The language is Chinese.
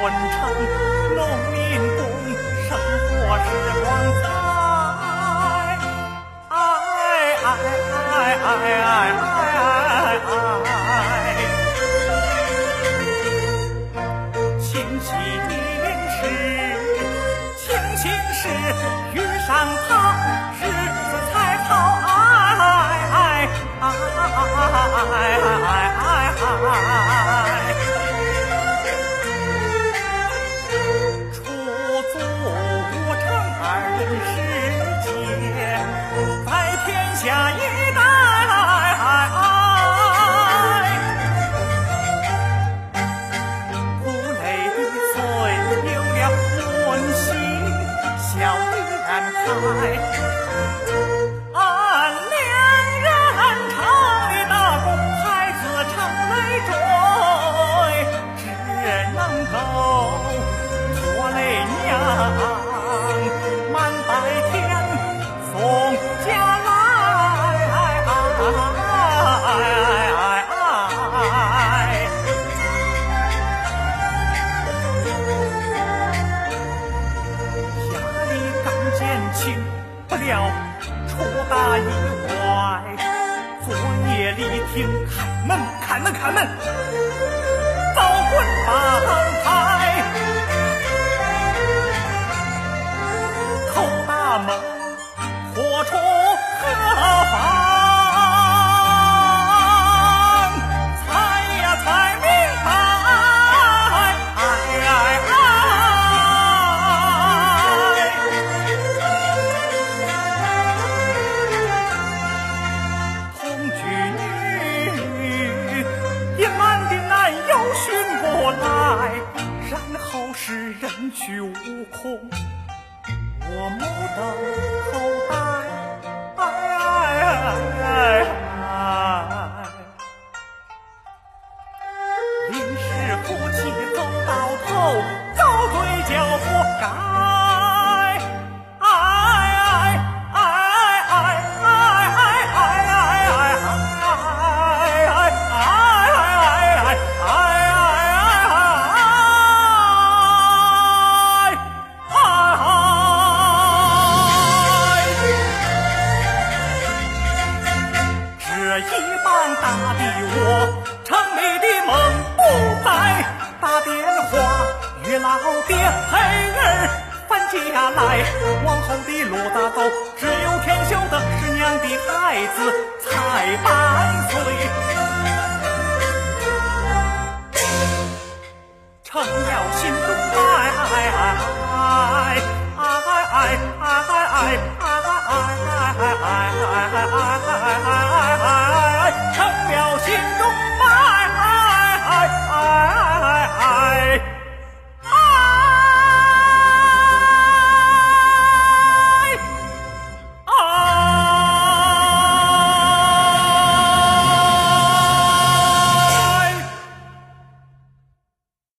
从婚成农民工，生活是光彩。哎哎哎哎哎哎哎！清溪的是，清溪是遇上他，日子才好。哎哎哎哎哎哎！两人抬，人唱的大鼓，孩子唱来追，只能够。请不了出大意外，昨夜里听开门开门开门，早滚吧。是人去屋空，我目瞪口呆，哎哎哎！一棒打的我城里的梦不在，打电话与老爹孩儿搬家来。往后的路大走？只有天晓得，是娘的孩子才半岁，成了心中爱爱爱爱爱爱爱爱爱爱爱爱爱爱。